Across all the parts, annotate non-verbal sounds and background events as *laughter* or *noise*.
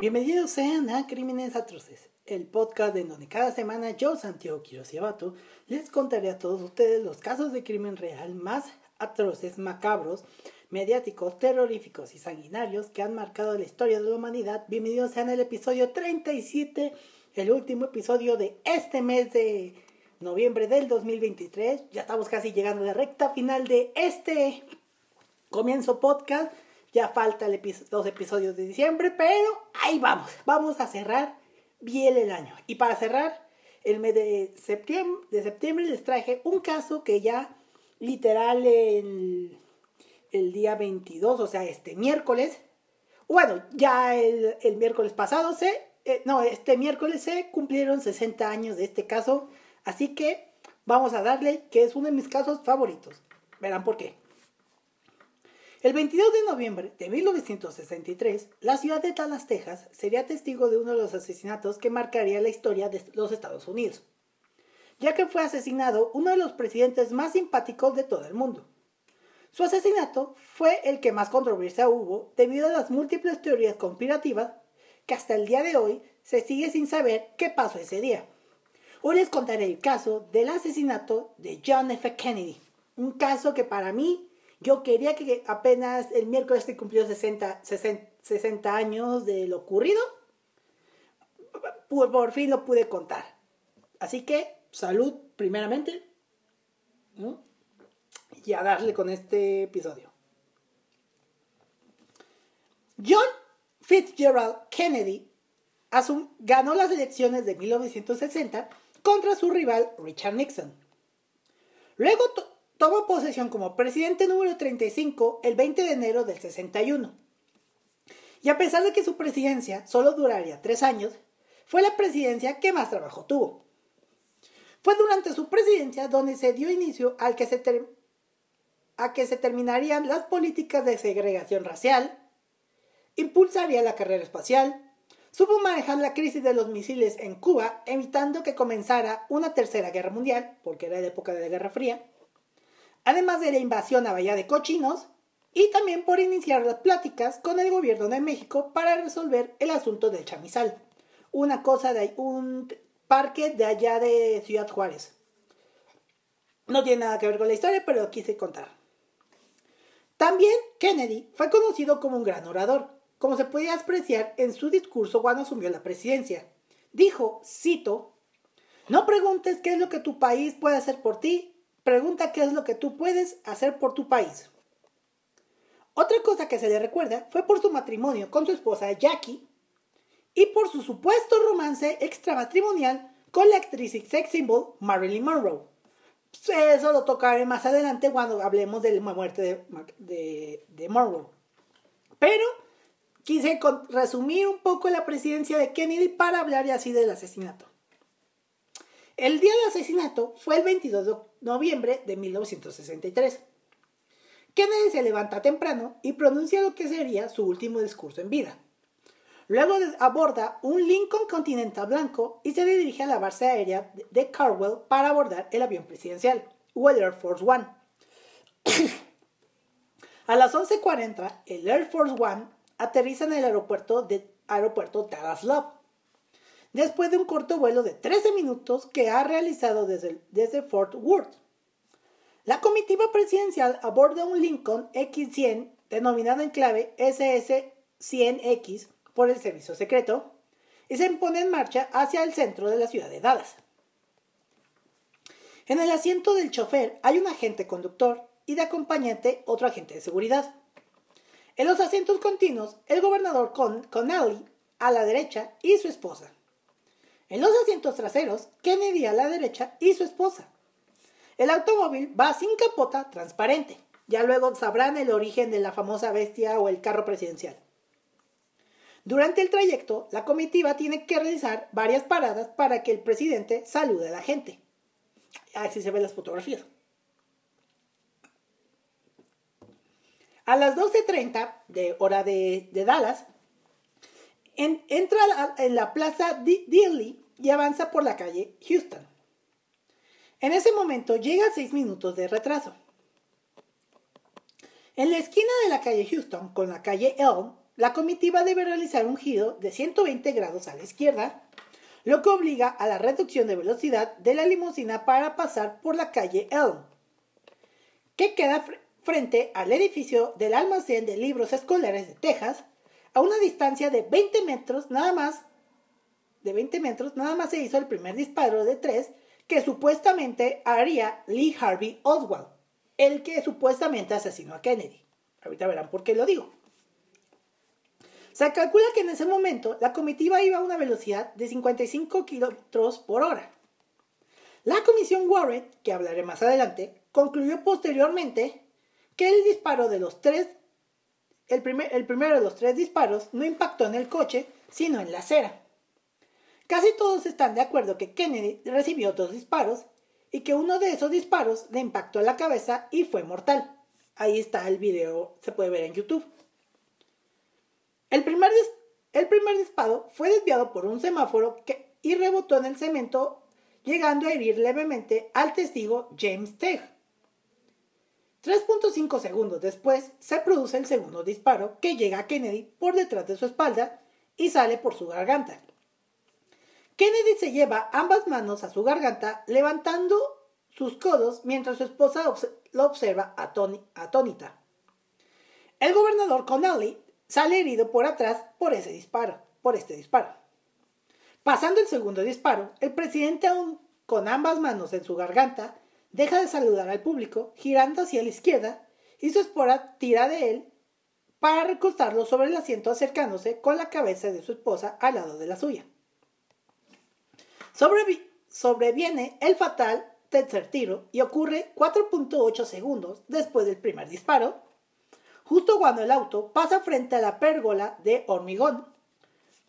Bienvenidos sean a Crímenes Atroces, el podcast en donde cada semana yo, Santiago Quiroz y Abato, les contaré a todos ustedes los casos de crimen real más atroces, macabros, mediáticos, terroríficos y sanguinarios que han marcado la historia de la humanidad. Bienvenidos sean al episodio 37, el último episodio de este mes de noviembre del 2023. Ya estamos casi llegando a la recta final de este comienzo podcast. Ya falta el dos episodios de diciembre, pero ahí vamos. Vamos a cerrar bien el año. Y para cerrar el mes de septiembre, de septiembre les traje un caso que ya literal el, el día 22, o sea, este miércoles. Bueno, ya el, miércoles pasado se... Eh, no, este miércoles se cumplieron 60 años de este caso. Así que vamos a darle que es uno de mis casos favoritos. Verán por qué. El 22 de noviembre de 1963, la ciudad de Dallas, Texas, sería testigo de uno de los asesinatos que marcaría la historia de los Estados Unidos, ya que fue asesinado uno de los presidentes más simpáticos de todo el mundo. Su asesinato fue el que más controversia hubo debido a las múltiples teorías conspirativas que hasta el día de hoy se sigue sin saber qué pasó ese día. Hoy les contaré el caso del asesinato de John F. Kennedy, un caso que para mí yo quería que apenas el miércoles que cumplió 60, 60, años de lo ocurrido, por, fin lo pude contar. Así que, salud primeramente. Y a darle con este episodio. John Fitzgerald Kennedy ganó las elecciones de 1960 contra su rival Richard Nixon. Luego tomó posesión como presidente número 35 el 20 de enero del 61. Y a pesar de que su presidencia solo duraría tres años, fue la presidencia que más trabajo tuvo. Fue durante su presidencia donde se dio inicio al que se a que se terminarían las políticas de segregación racial, impulsaría la carrera espacial, supo manejar la crisis de los misiles en Cuba, evitando que comenzara una tercera guerra mundial, porque era la época de la Guerra Fría, además de la invasión a Bahía de Cochinos, y también por iniciar las pláticas con el gobierno de México para resolver el asunto del chamizal, una cosa de un parque de allá de Ciudad Juárez. No tiene nada que ver con la historia, pero lo quise contar. También Kennedy fue conocido como un gran orador, como se podía apreciar en su discurso cuando asumió la presidencia. Dijo, cito, no preguntes qué es lo que tu país puede hacer por ti, pregunta qué es lo que tú puedes hacer por tu país. Otra cosa que se le recuerda fue por su matrimonio con su esposa Jackie y por su supuesto romance extramatrimonial con la actriz y sex symbol Marilyn Monroe. Eso lo tocaré más adelante cuando hablemos de la muerte de, de Monroe. Pero quise resumir un poco la presidencia de Kennedy para hablar así del asesinato. El día del asesinato fue el 22 de noviembre de 1963. Kennedy se levanta temprano y pronuncia lo que sería su último discurso en vida. Luego aborda un Lincoln Continental blanco y se dirige a la base aérea de Carwell para abordar el avión presidencial, o el Air Force One. *clears throat* a las 11.40, el Air Force One aterriza en el aeropuerto de aeropuerto Dallas Love después de un corto vuelo de 13 minutos que ha realizado desde, desde Fort Worth. La comitiva presidencial aborda un Lincoln X-100 denominado en clave SS-100X por el servicio secreto y se pone en marcha hacia el centro de la ciudad de Dallas. En el asiento del chofer hay un agente conductor y de acompañante otro agente de seguridad. En los asientos continuos, el gobernador Con Connelly a la derecha y su esposa. En los asientos traseros, Kennedy a la derecha y su esposa. El automóvil va sin capota transparente. Ya luego sabrán el origen de la famosa bestia o el carro presidencial. Durante el trayecto, la comitiva tiene que realizar varias paradas para que el presidente salude a la gente. Así se ven las fotografías. A las 12.30 de hora de, Dallas, entra en la plaza Dealey y avanza por la calle Houston. En ese momento llega a 6 minutos de retraso. En la esquina de la calle Houston con la calle Elm, la comitiva debe realizar un giro de 120 grados a la izquierda, lo que obliga a la reducción de velocidad de la limusina para pasar por la calle Elm, que queda frente al edificio del almacén de libros escolares de Texas, a una distancia de 20 metros nada más, de 20 metros nada más se hizo el primer disparo de tres que supuestamente haría Lee Harvey Oswald, el que supuestamente asesinó a Kennedy. Ahorita verán por qué lo digo. Se calcula que en ese momento la comitiva iba a una velocidad de 55 kilómetros por hora. La comisión Warren, que hablaré más adelante, concluyó posteriormente que el disparo de los tres, el, el primero de los tres disparos no impactó en el coche, sino en la acera. Casi todos están de acuerdo que Kennedy recibió dos disparos y que uno de esos disparos le impactó la cabeza y fue mortal. Ahí está el video, se puede ver en YouTube. El primer, el primer disparo fue desviado por un semáforo y rebotó en el cemento, llegando a herir levemente al testigo James Tegg. 3.5 segundos después se produce el segundo disparo que llega a Kennedy por detrás de su espalda y sale por su garganta. Kennedy se lleva ambas manos a su garganta levantando sus codos mientras su esposa lo observa atónita. El gobernador Connelly sale herido por atrás por ese disparo, por este disparo. Pasando el segundo disparo, el presidente aún con ambas manos en su garganta deja de saludar al público, girando hacia la izquierda, y su esposa tira de él para recostarlo sobre el asiento acercándose con la cabeza de su esposa al lado de la suya. sobreviene el fatal tercer tiro y ocurre 4.8 segundos después del primer disparo, justo cuando el auto pasa frente a la pérgola de hormigón.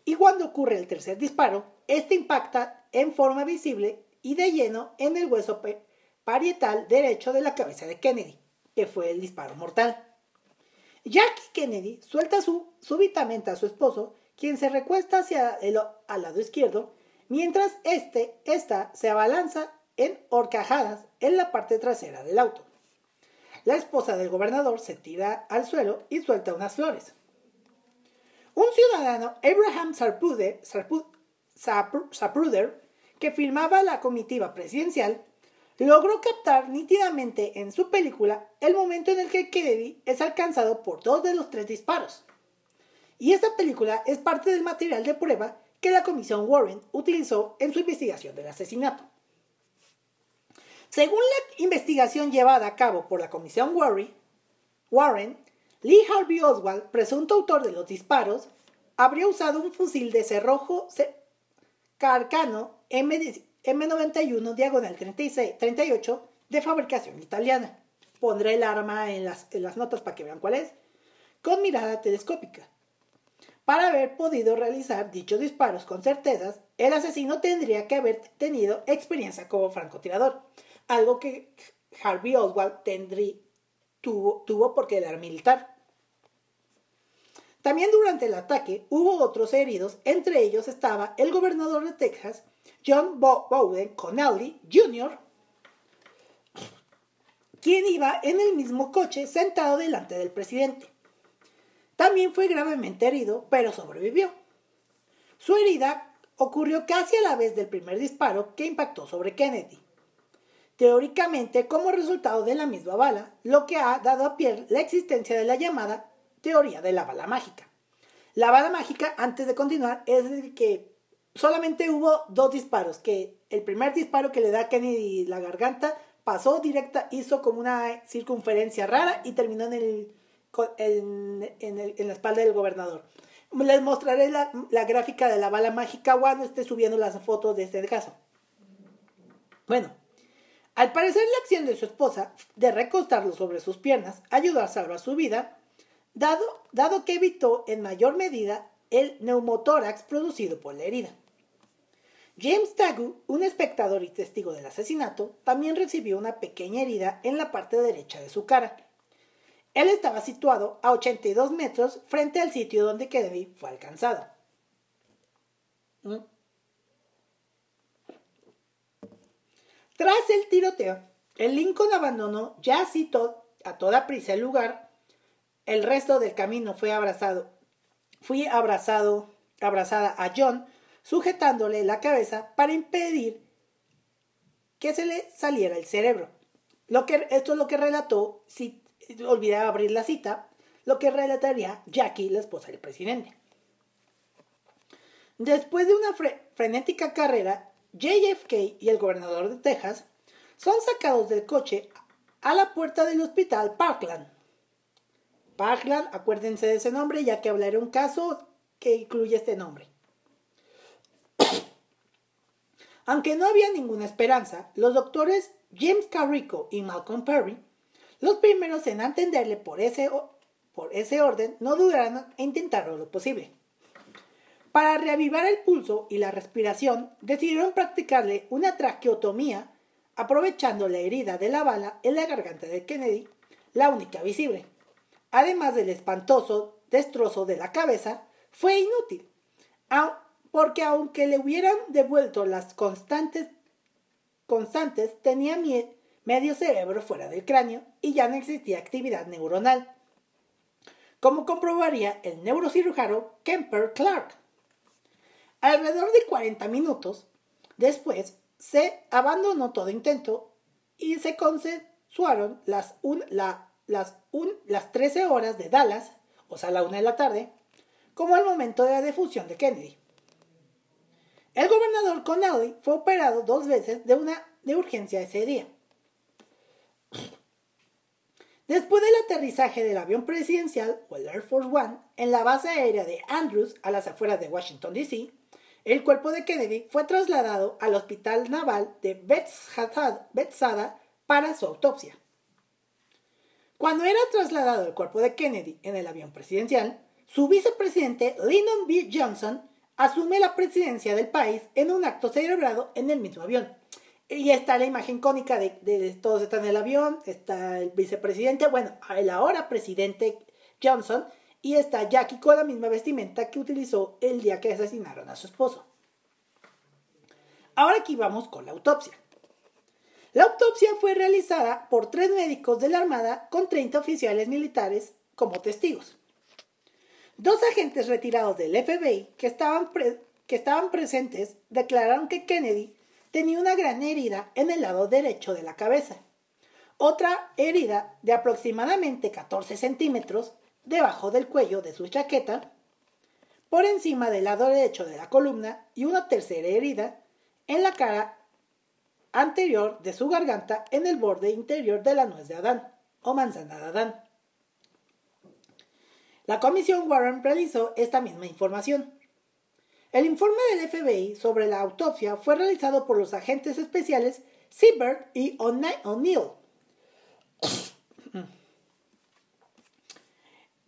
Y cuando ocurre el tercer disparo, este impacta en forma visible y de lleno en el hueso parietal derecho de la cabeza de Kennedy, que fue el disparo mortal. Jackie Kennedy suelta súbitamente a su esposo, quien se recuesta hacia el al lado izquierdo, mientras este, esta se abalanza en horcajadas en la parte trasera del auto. La esposa del gobernador se tira al suelo y suelta unas flores. Un ciudadano, Abraham Zapruder, que filmaba la comitiva presidencial, logró captar nítidamente en su película el momento en el que Kennedy es alcanzado por dos de los tres disparos. Y esta película es parte del material de prueba que la comisión Warren utilizó en su investigación del asesinato. Según la investigación llevada a cabo por la comisión Warren, Lee Harvey Oswald, presunto autor de los disparos, habría usado un fusil de cerrojo carcano M M91 diagonal 36, 38 de fabricación italiana. Pondré el arma en las, en las notas para que vean cuál es. Con mirada telescópica. Para haber podido realizar dichos disparos con certezas, el asesino tendría que haber tenido experiencia como francotirador, algo que Harvey Oswald tendría, tuvo, tuvo porque era militar. También durante el ataque hubo otros heridos, entre ellos estaba el gobernador de Texas, John Bowden Connelly Jr., quien iba en el mismo coche sentado delante del presidente. También fue gravemente herido, pero sobrevivió. Su herida ocurrió casi a la vez del primer disparo que impactó sobre Kennedy. Teóricamente, como resultado de la misma bala, lo que ha dado a pie la existencia de la llamada teoría de la bala mágica. La bala mágica, antes de continuar, es que solamente hubo dos disparos, que el primer disparo que le da a Kennedy la garganta pasó directa, hizo como una circunferencia rara y terminó en, el, en, la espalda del gobernador. Les mostraré la, gráfica de la bala mágica cuando esté subiendo las fotos de este caso. Bueno, al parecer la acción de su esposa de recostarlo sobre sus piernas ayudó a salvar su vida, dado, dado que evitó en mayor medida el neumotórax producido por la herida. James Tagu, un espectador y testigo del asesinato, también recibió una pequeña herida en la parte derecha de su cara. Él estaba situado a 82 metros frente al sitio donde Kennedy fue alcanzado. ¿Mm? Tras el tiroteo, el Lincoln abandonó ya así a toda prisa el lugar. El resto del camino fue abrazado. Fui abrazado, abrazada a John, sujetándole la cabeza para impedir que se le saliera el cerebro. Lo que, esto es lo que relató, si olvidaba abrir la cita, lo que relataría Jackie, la esposa del presidente. Después de una frenética carrera, JFK y el gobernador de Texas son sacados del coche a la puerta del hospital Parkland. Acuérdense de ese nombre ya que hablaré un caso que incluye este nombre. *coughs* Aunque no había ninguna esperanza, los doctores James Carrico y Malcolm Perry, los primeros en atenderle por ese, por ese orden, no dudaron en intentarlo lo posible. Para reavivar el pulso y la respiración, decidieron practicarle una traqueotomía aprovechando la herida de la bala en la garganta de Kennedy, la única visible. Además del espantoso destrozo de la cabeza, fue inútil, porque aunque le hubieran devuelto las constantes, constantes tenía medio cerebro fuera del cráneo y ya no existía actividad neuronal, como comprobaría el neurocirujano Kemper Clark. Alrededor de 40 minutos después, se abandonó todo intento y se consensuaron las, las, las 13 horas de Dallas, o sea, la una de la tarde, como el momento de la defusión de Kennedy. El gobernador Connelly fue operado dos veces de una de urgencia ese día. Después del aterrizaje del avión presidencial, o el Air Force One, en la base aérea de Andrews, a las afueras de Washington, D.C., el cuerpo de Kennedy fue trasladado al Hospital Naval de Bethesda para su autopsia. Cuando era trasladado el cuerpo de Kennedy en el avión presidencial, su vicepresidente Lyndon B. Johnson asume la presidencia del país en un acto celebrado en el mismo avión. Y está la imagen icónica de, de, todos están en el avión, está el vicepresidente, bueno, el ahora presidente Johnson y está Jackie con la misma vestimenta que utilizó el día que asesinaron a su esposo. Ahora aquí vamos con la autopsia. La autopsia fue realizada por tres médicos de la Armada con 30 oficiales militares como testigos. Dos agentes retirados del FBI que estaban, que estaban presentes declararon que Kennedy tenía una gran herida en el lado derecho de la cabeza, otra herida de aproximadamente 14 centímetros debajo del cuello de su chaqueta, por encima del lado derecho de la columna y una tercera herida en la cara anterior de su garganta en el borde interior de la nuez de Adán o manzana de Adán. La comisión Warren realizó esta misma información. El informe del FBI sobre la autopsia fue realizado por los agentes especiales Seabird y O'Neill *coughs*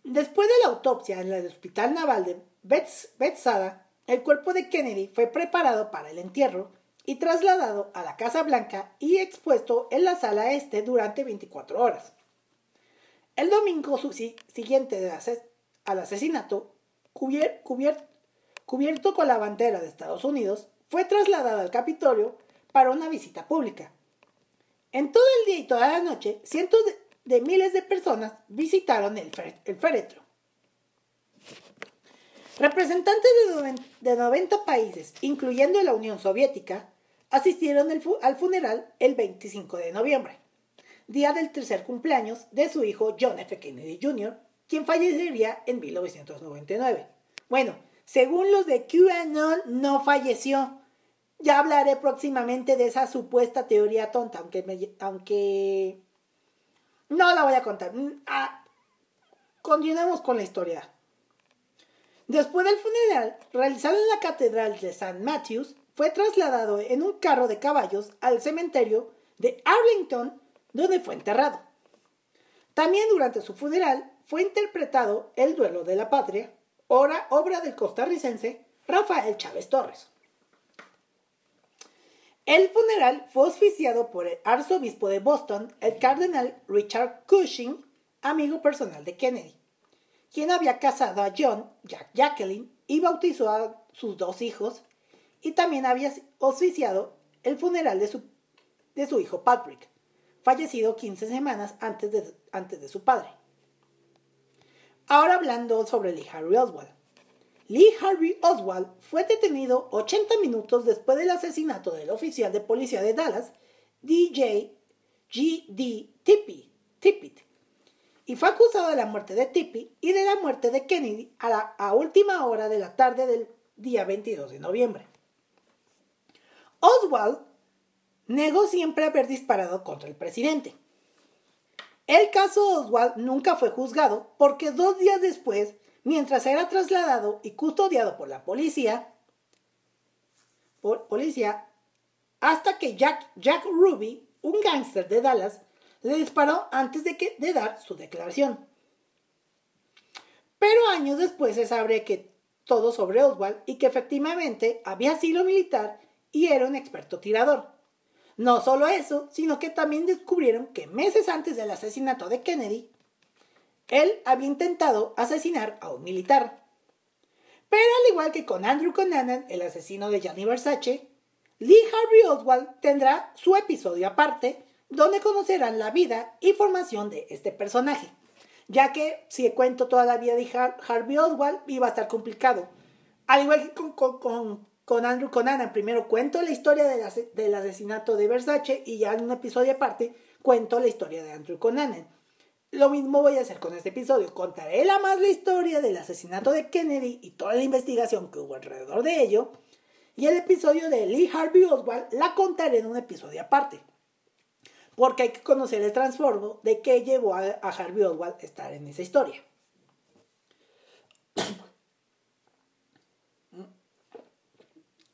Después de la autopsia en el Hospital Naval de Bethesda, el cuerpo de Kennedy fue preparado para el entierro y trasladado a la Casa Blanca y expuesto en la sala este durante 24 horas. El domingo siguiente al asesinato, cubierto con la bandera de Estados Unidos, fue trasladado al Capitolio para una visita pública. En todo el día y toda la noche, cientos de, miles de personas visitaron el, féretro. Representantes de 90 países, incluyendo la Unión Soviética, asistieron al funeral el 25 de noviembre, día del tercer cumpleaños de su hijo John F. Kennedy Jr., quien fallecería en 1999. Bueno, según los de QAnon, no falleció. Ya hablaré próximamente de esa supuesta teoría tonta, aunque, aunque no la voy a contar. Mm, ah, continuemos con la historia. Después del funeral, realizado en la Catedral de St. Matthews, fue trasladado en un carro de caballos al cementerio de Arlington, donde fue enterrado. También durante su funeral fue interpretado El duelo de la patria, obra del costarricense Rafael Chávez Torres. El funeral fue auspiciado por el arzobispo de Boston, el cardenal Richard Cushing, amigo personal de Kennedy, quien había casado a John, Jack Jacqueline, y bautizó a sus dos hijos, y también había auspiciado el funeral de su, de su hijo Patrick, fallecido 15 semanas antes de, antes de su padre. Ahora hablando sobre Lee Harvey Oswald. Lee Harvey Oswald fue detenido 80 minutos después del asesinato del oficial de policía de Dallas, DJ G.D. Tippit, y fue acusado de la muerte de Tippy y de la muerte de Kennedy a, la, a última hora de la tarde del día 22 de noviembre. Oswald negó siempre haber disparado contra el presidente. El caso Oswald nunca fue juzgado porque dos días después mientras era trasladado y custodiado por la policía, por policía, hasta que Jack, Jack Ruby, un gángster de Dallas, le disparó antes de, que, de dar su declaración. Pero años después se sabe que todo sobre Oswald y que efectivamente había sido militar y era un experto tirador. No solo eso, sino que también descubrieron que meses antes del asesinato de Kennedy, él había intentado asesinar a un militar. Pero al igual que con Andrew Conanan, el asesino de Gianni Versace, Lee Harvey Oswald tendrá su episodio aparte, donde conocerán la vida y formación de este personaje. Ya que si cuento toda la vida de Harvey Oswald, iba a estar complicado. Al igual que con, Andrew Conanan, primero cuento la historia del asesinato de Versace y ya en un episodio aparte cuento la historia de Andrew Conanan. Lo mismo voy a hacer con este episodio. Contaré la más la historia del asesinato de Kennedy y toda la investigación que hubo alrededor de ello. Y el episodio de Lee Harvey Oswald la contaré en un episodio aparte. Porque hay que conocer el transformo de qué llevó a, Harvey Oswald a estar en esa historia.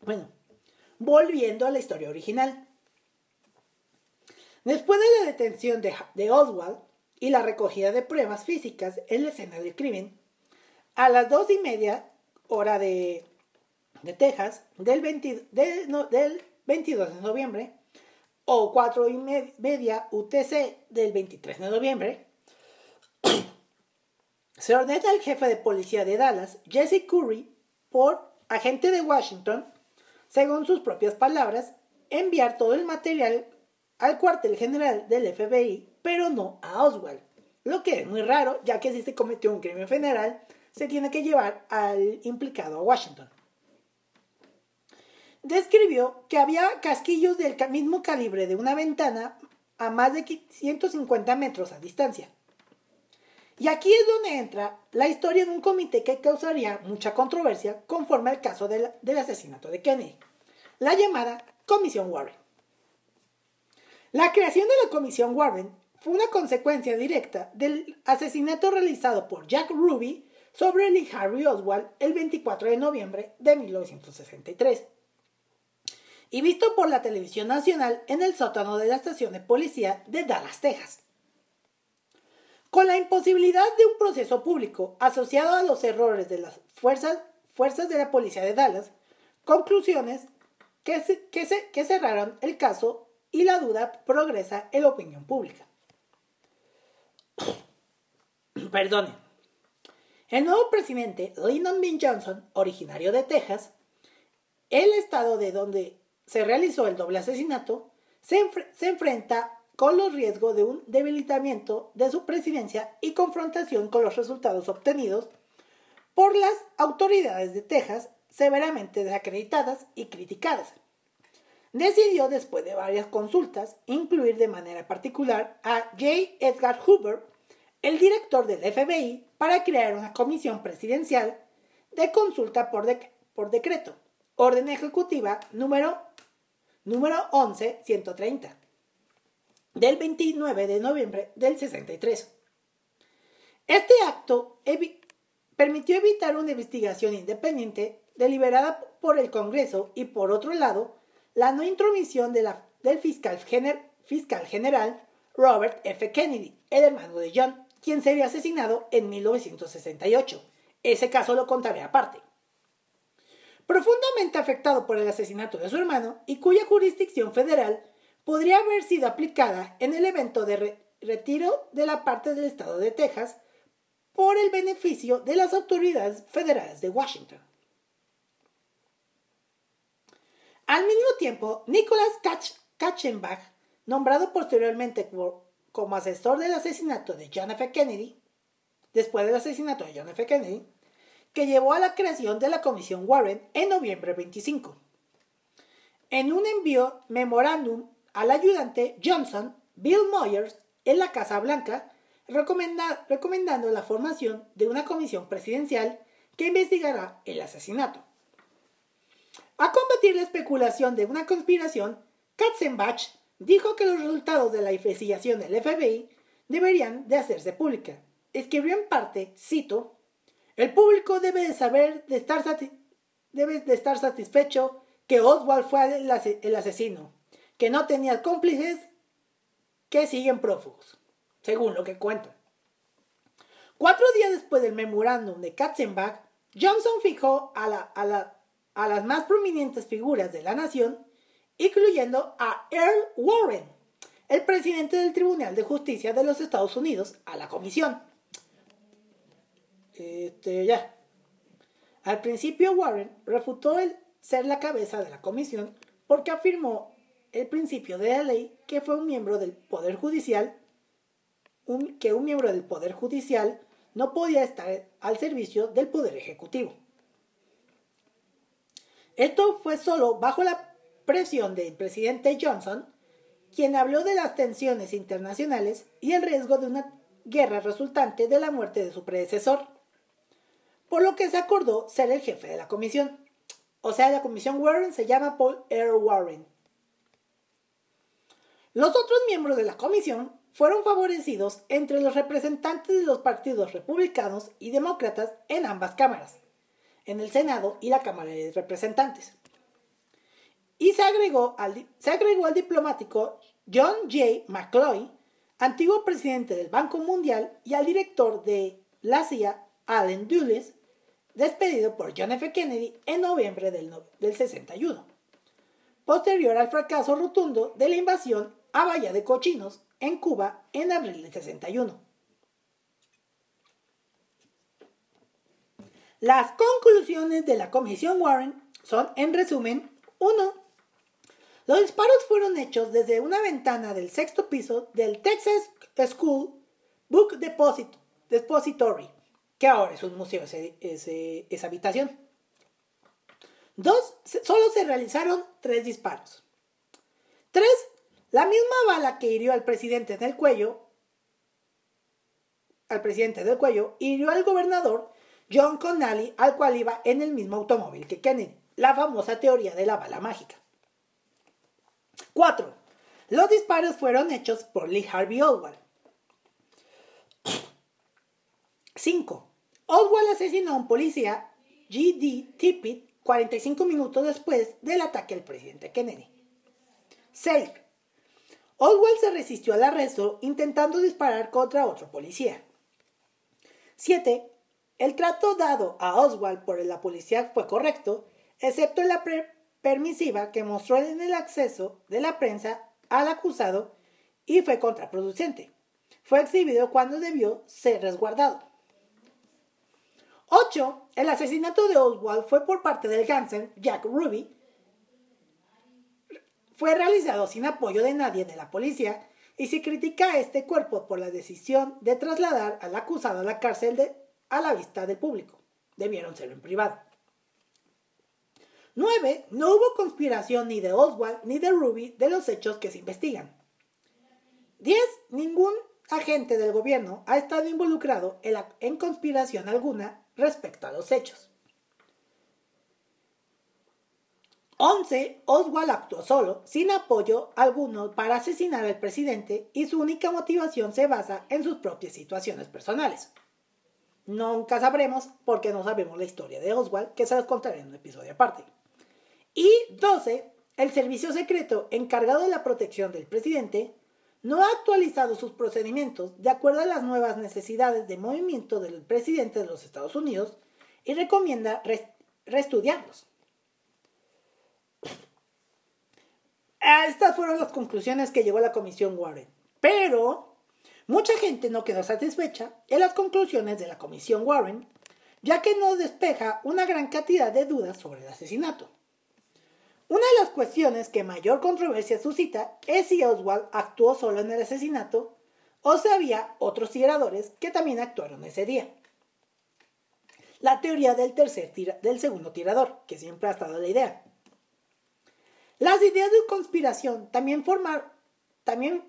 Bueno, volviendo a la historia original. Después de la detención de Oswald, y la recogida de pruebas físicas en la escena del crimen, a las dos y media hora de, Texas del, del 22 de noviembre o cuatro y media UTC del 23 de noviembre, *clears throat* se ordena al jefe de policía de Dallas, Jesse Curry, por agente de Washington, según sus propias palabras, enviar todo el material al cuartel general del FBI pero no a Oswald. Lo que es muy raro, ya que si se cometió un crimen federal, se tiene que llevar al implicado a Washington. Describió que había casquillos del mismo calibre de una ventana a más de 150 metros a distancia. Y aquí es donde entra la historia de un comité que causaría mucha controversia conforme al caso del, asesinato de Kennedy, la llamada Comisión Warren. La creación de la Comisión Warren fue una consecuencia directa del asesinato realizado por Jack Ruby sobre Lee Harvey Oswald el 24 de noviembre de 1963 y visto por la televisión nacional en el sótano de la estación de policía de Dallas, Texas. Con la imposibilidad de un proceso público asociado a los errores de las fuerzas, de la policía de Dallas, conclusiones que, cerraron el caso y la duda progresa en la opinión pública. *coughs* Perdone. El nuevo presidente, Lyndon B. Johnson, originario de Texas, el estado de donde se realizó el doble asesinato, se, enfrenta con los riesgos de un debilitamiento de su presidencia y confrontación con los resultados obtenidos por las autoridades de Texas severamente desacreditadas y criticadas. Decidió, después de varias consultas, incluir de manera particular a J. Edgar Hoover el director del FBI para crear una comisión presidencial de consulta por, decreto, orden ejecutiva número, número 11-130, del 29 de noviembre del 63. Este acto permitió evitar una investigación independiente deliberada por el Congreso y, por otro lado, la no intromisión de la, del fiscal, fiscal general Robert F. Kennedy, el hermano de John, quien sería asesinado en 1968. Ese caso lo contaré aparte. profundamente afectado por el asesinato de su hermano y cuya jurisdicción federal podría haber sido aplicada en el evento de retiro de la parte del estado de Texas por el beneficio de las autoridades federales de Washington. Al mismo tiempo, Nicholas Katzenbach, nombrado posteriormente como asesor del asesinato de John F. Kennedy, después del asesinato de John F. Kennedy, que llevó a la creación de la Comisión Warren en noviembre 25. En un envío memorándum al ayudante Johnson, Bill Moyers, en la Casa Blanca, recomendando la formación de una comisión presidencial que investigará el asesinato. A combatir la especulación de una conspiración, Katzenbach dijo que los resultados de la investigación del FBI deberían de hacerse pública. Escribió en parte, cito, el público debe de saber, de estar, debe de satisfecho que Oswald fue el asesino, que no tenía cómplices que siguen prófugos, según lo que cuentan. Cuatro días después del memorándum de Katzenbach, Johnson fijó a, a las más prominentes figuras de la nación, incluyendo a Earl Warren, el presidente del Tribunal de Justicia de los Estados Unidos, a la comisión. Este, ya. Al principio Warren refutó el ser la cabeza de la comisión porque afirmó el principio de la ley que fue un miembro del Poder Judicial, que un miembro del Poder Judicial no podía estar al servicio del Poder Ejecutivo. Esto fue solo bajo la presión del presidente Johnson, quien habló de las tensiones internacionales y el riesgo de una guerra resultante de la muerte de su predecesor, por lo que se acordó ser el jefe de la comisión. O sea, la comisión Warren se llama Paul R. Warren. Los otros miembros de la comisión fueron favorecidos entre los representantes de los partidos republicanos y demócratas en ambas cámaras, en el Senado y la Cámara de Representantes. Y se agregó al, se agregó al diplomático John J. McCloy, antiguo presidente del Banco Mundial, y al director de la CIA, Allen Dulles, despedido por John F. Kennedy en noviembre del, del 61, posterior al fracaso rotundo de la invasión a Bahía de Cochinos en Cuba en abril del 61. Las conclusiones de la Comisión Warren son, en resumen, 1. Los disparos fueron hechos desde una ventana del sexto piso del Texas School Book Depository, que ahora es un museo, esa habitación. Dos, solo se realizaron tres disparos. Tres, la misma bala que hirió al presidente del cuello, al presidente del cuello, hirió al gobernador John Connally, al cual iba en el mismo automóvil que Kennedy, la famosa teoría de la bala mágica. 4. Los disparos fueron hechos por Lee Harvey Oswald. 5. Oswald asesinó a un policía, G.D. Tippit, 45 minutos después del ataque al presidente Kennedy. 6. Oswald se resistió al arresto intentando disparar contra otro policía. 7. El trato dado a Oswald por la policía fue correcto, excepto la permisiva que mostró en el acceso de la prensa al acusado y fue contraproducente. Fue exhibido cuando debió ser resguardado. 8. El asesinato de Oswald fue por parte del Gansen Jack Ruby, fue realizado sin apoyo de nadie de la policía y se critica a este cuerpo por la decisión de trasladar al acusado a la cárcel de, a la vista del público. Debieron serlo en privado. 9. No hubo conspiración ni de Oswald ni de Ruby de los hechos que se investigan. 10. Ningún agente del gobierno ha estado involucrado en conspiración alguna respecto a los hechos. 11. Oswald actuó solo, sin apoyo alguno, para asesinar al presidente y su única motivación se basa en sus propias situaciones personales. Nunca sabremos porque no sabemos la historia de Oswald, que se los contaré en un episodio aparte. Y 12. El servicio secreto encargado de la protección del presidente no ha actualizado sus procedimientos de acuerdo a las nuevas necesidades de movimiento del presidente de los Estados Unidos y recomienda reestudiarlos. Estas fueron las conclusiones que llegó la Comisión Warren. Pero mucha gente no quedó satisfecha en las conclusiones de la Comisión Warren, ya que no despeja una gran cantidad de dudas sobre el asesinato. Una de las cuestiones que mayor controversia suscita es si Oswald actuó solo en el asesinato o si había otros tiradores que también actuaron ese día. La teoría del tercer del segundo tirador, que siempre ha estado la idea. Las ideas de conspiración también forman también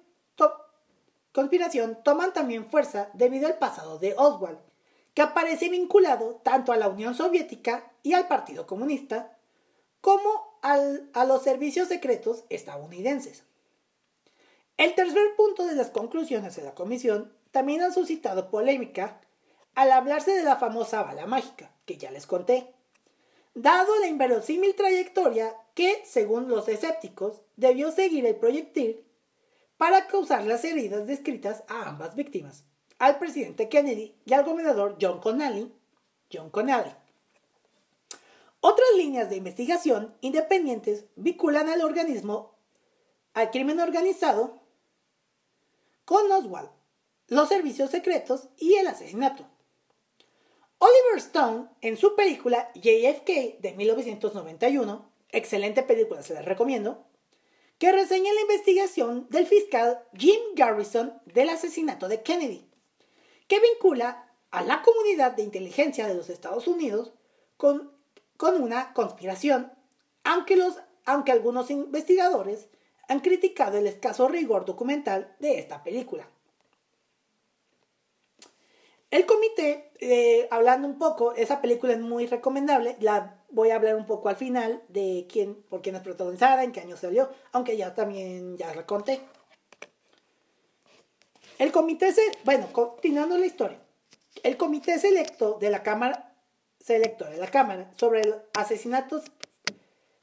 conspiración toman también fuerza debido al pasado de Oswald, que aparece vinculado tanto a la Unión Soviética y al Partido Comunista, como a los servicios secretos estadounidenses. El tercer punto de las conclusiones de la comisión también ha suscitado polémica al hablarse de la famosa bala mágica, que ya les conté, dado la inverosímil trayectoria que, según los escépticos, debió seguir el proyectil para causar las heridas descritas a ambas víctimas, al presidente Kennedy y al gobernador John Connally. John Connally. Otras líneas de investigación independientes vinculan al organismo al crimen organizado con Oswald, los servicios secretos y el asesinato. Oliver Stone, en su película JFK de 1991, excelente película, se la recomiendo, que reseña la investigación del fiscal Jim Garrison del asesinato de Kennedy, que vincula a la comunidad de inteligencia de los Estados Unidos con, con una conspiración, aunque, los, aunque algunos investigadores han criticado el escaso rigor documental de esta película. El comité, eh, hablando un poco, esa película es muy recomendable, la voy a hablar un poco al final de quién, por quién es protagonizada, en qué año salió, aunque ya también ya la conté. El comité, se, bueno, continuando la historia, el comité selecto de la Cámara, selecto de la Cámara sobre asesinatos,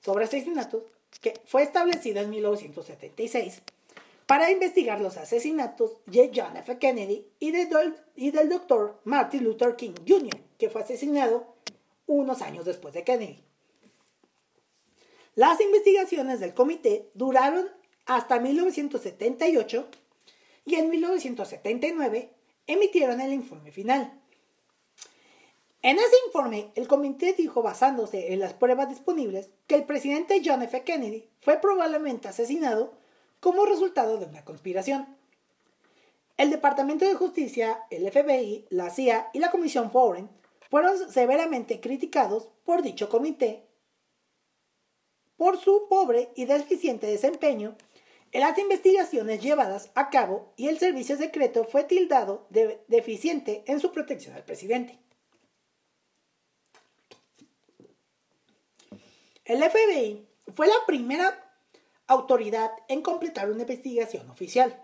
sobre asesinatos, que fue establecido en 1976 para investigar los asesinatos de John F. Kennedy y del doctor Martin Luther King Jr., que fue asesinado unos años después de Kennedy. Las investigaciones del comité duraron hasta 1978 y en 1979 emitieron el informe final. En ese informe, el comité dijo, basándose en las pruebas disponibles, que el presidente John F. Kennedy fue probablemente asesinado como resultado de una conspiración. El Departamento de Justicia, el FBI, la CIA y la Comisión Foreign fueron severamente criticados por dicho comité por su pobre y deficiente desempeño en las investigaciones llevadas a cabo y el servicio secreto fue tildado de deficiente en su protección al presidente. El FBI fue la primera autoridad en completar una investigación oficial.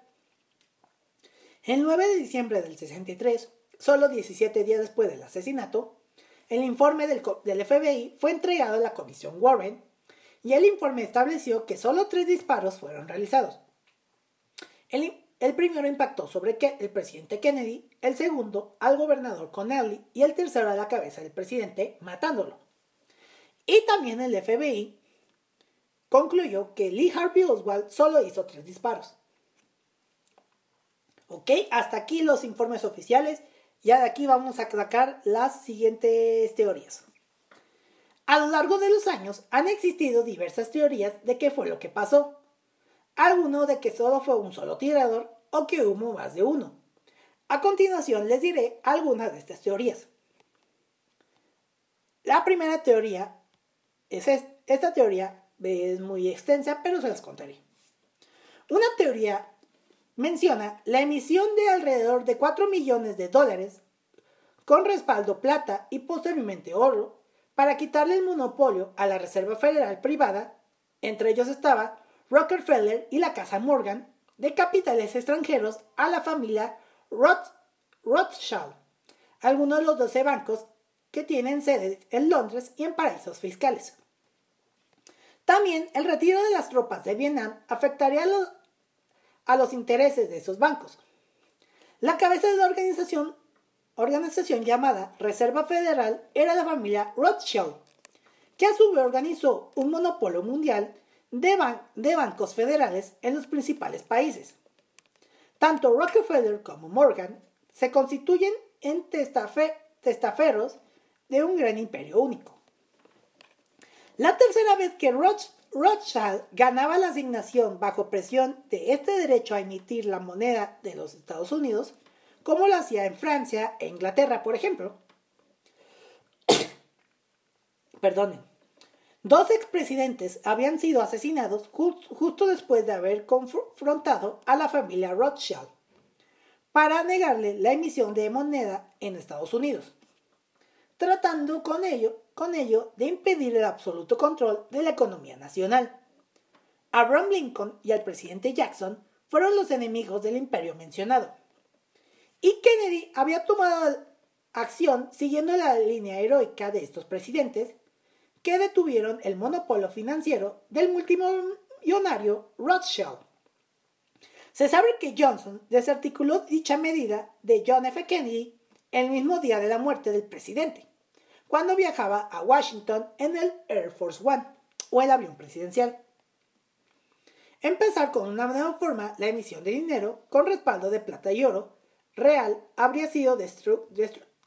El 9 de diciembre del 63, solo 17 días después del asesinato, el informe del, FBI fue entregado a la Comisión Warren y el informe estableció que solo tres disparos fueron realizados. El, el primero impactó sobre el presidente Kennedy, el segundo al gobernador Connelly y el tercero a la cabeza del presidente, matándolo. Y también el FBI concluyó que Lee Harvey Oswald solo hizo tres disparos. Ok, hasta aquí los informes oficiales. Ya de aquí vamos a sacar las siguientes teorías. A lo largo de los años han existido diversas teorías de qué fue lo que pasó. Alguno de que solo fue un solo tirador o que hubo más de uno. A continuación les diré algunas de estas teorías. La primera teoría esta teoría es muy extensa, pero se las contaré. Una teoría menciona la emisión de alrededor de 4 millones de dólares con respaldo plata y posteriormente oro para quitarle el monopolio a la Reserva Federal privada, entre ellos estaba Rockefeller y la Casa Morgan, de capitales extranjeros a la familia Rothschild, algunos de los 12 bancos que tienen sedes en Londres y en paraísos fiscales. También el retiro de las tropas de Vietnam afectaría a los, intereses de esos bancos. La cabeza de la organización, organización llamada Reserva Federal era la familia Rothschild, que a su vez organizó un monopolio mundial de, de bancos federales en los principales países. Tanto Rockefeller como Morgan se constituyen en testaferros de un gran imperio único. La tercera vez que Rothschild ganaba la asignación bajo presión de este derecho a emitir la moneda de los Estados Unidos, como lo hacía en Francia e Inglaterra, por ejemplo. *coughs* Perdonen. Dos expresidentes habían sido asesinados justo después de haber confrontado a la familia Rothschild para negarle la emisión de moneda en Estados Unidos, tratando con ello, con ello de impedir el absoluto control de la economía nacional. Abraham Lincoln y el presidente Jackson fueron los enemigos del imperio mencionado. Y Kennedy había tomado acción siguiendo la línea heroica de estos presidentes que detuvieron el monopolio financiero del multimillonario Rothschild. Se sabe que Johnson desarticuló dicha medida de John F. Kennedy el mismo día de la muerte del presidente, cuando viajaba a Washington en el Air Force One o el avión presidencial. Empezar con una nueva forma la emisión de dinero con respaldo de plata y oro real habría sido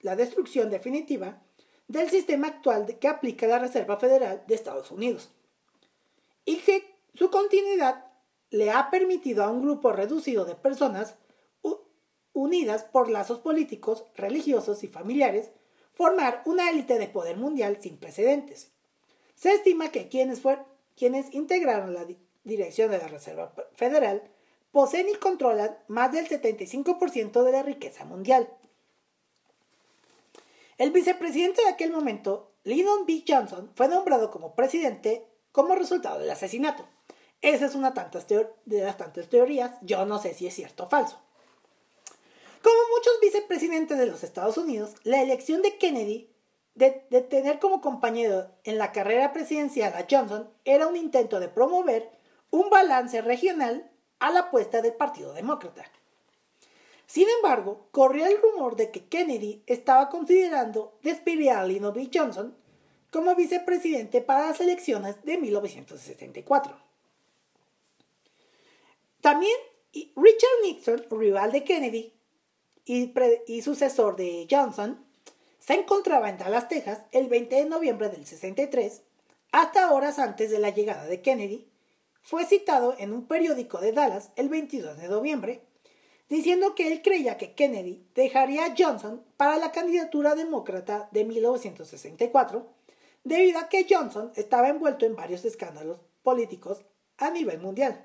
la destrucción definitiva del sistema actual que aplica la Reserva Federal de Estados Unidos y que su continuidad le ha permitido a un grupo reducido de personas unidas por lazos políticos, religiosos y familiares formar una élite de poder mundial sin precedentes. Se estima que quienes, quienes integraron la dirección de la Reserva Federal poseen y controlan más del 75% de la riqueza mundial. El vicepresidente de aquel momento, Lyndon B. Johnson, fue nombrado como presidente como resultado del asesinato. Esa es una de las tantas teorías, yo no sé si es cierto o falso. Como muchos vicepresidentes de los Estados Unidos, la elección de Kennedy de, tener como compañero en la carrera presidencial a Johnson era un intento de promover un balance regional a la apuesta del Partido Demócrata. Sin embargo, corrió el rumor de que Kennedy estaba considerando despedir a Lyndon B. Johnson como vicepresidente para las elecciones de 1964. También Richard Nixon, rival de Kennedy y, sucesor de Johnson, se encontraba en Dallas, Texas, el 20 de noviembre del 63, hasta horas antes de la llegada de Kennedy. Fue citado en un periódico de Dallas el 22 de noviembre diciendo que él creía que Kennedy dejaría a Johnson para la candidatura demócrata de 1964, debido a que Johnson estaba envuelto en varios escándalos políticos a nivel mundial.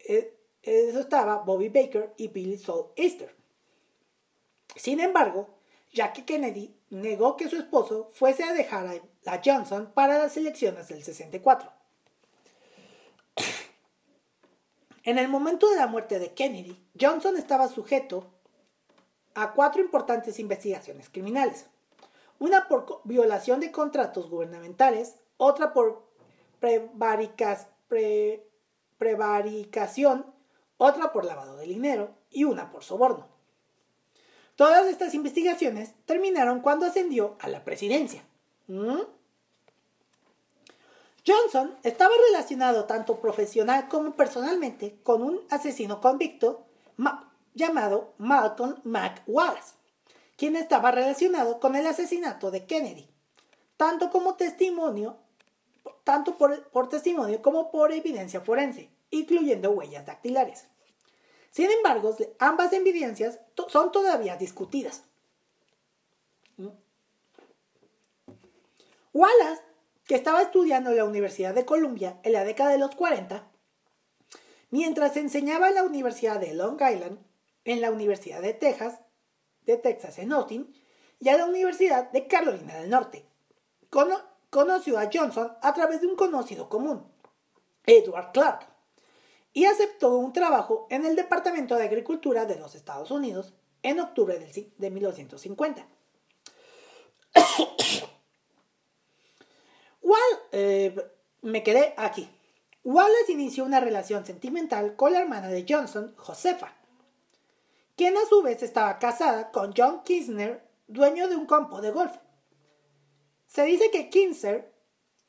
Eh, eso estaba Bobby Baker y Billy Saul Easter. Sin embargo, Jackie Kennedy negó que su esposo fuese a dejar a Johnson para las elecciones del 64. En el momento de la muerte de Kennedy, Johnson estaba sujeto a cuatro importantes investigaciones criminales. Una por violación de contratos gubernamentales, otra por prevaricación, otra por lavado de dinero y una por soborno. Todas estas investigaciones terminaron cuando ascendió a la presidencia. ¿Mm? Johnson estaba relacionado tanto profesional como personalmente con un asesino convicto llamado Malcolm McWallace, quien estaba relacionado con el asesinato de Kennedy, tanto como testimonio, tanto por, por testimonio como por evidencia forense, incluyendo huellas dactilares. Sin embargo, ambas evidencias son todavía discutidas. Wallace que estaba estudiando en la Universidad de Columbia en la década de los 40, mientras enseñaba en la Universidad de Long Island, en la Universidad de Texas, de Texas en Austin, y a la Universidad de Carolina del Norte. conoció a Johnson a través de un conocido común, Edward Clark, y aceptó un trabajo en el Departamento de Agricultura de los Estados Unidos en octubre de 1950. *coughs* Eh, me quedé aquí. Wallace inició una relación sentimental con la hermana de Johnson, Josefa, quien a su vez estaba casada con John Kinsner, dueño de un campo de golf. Se dice que Kinsner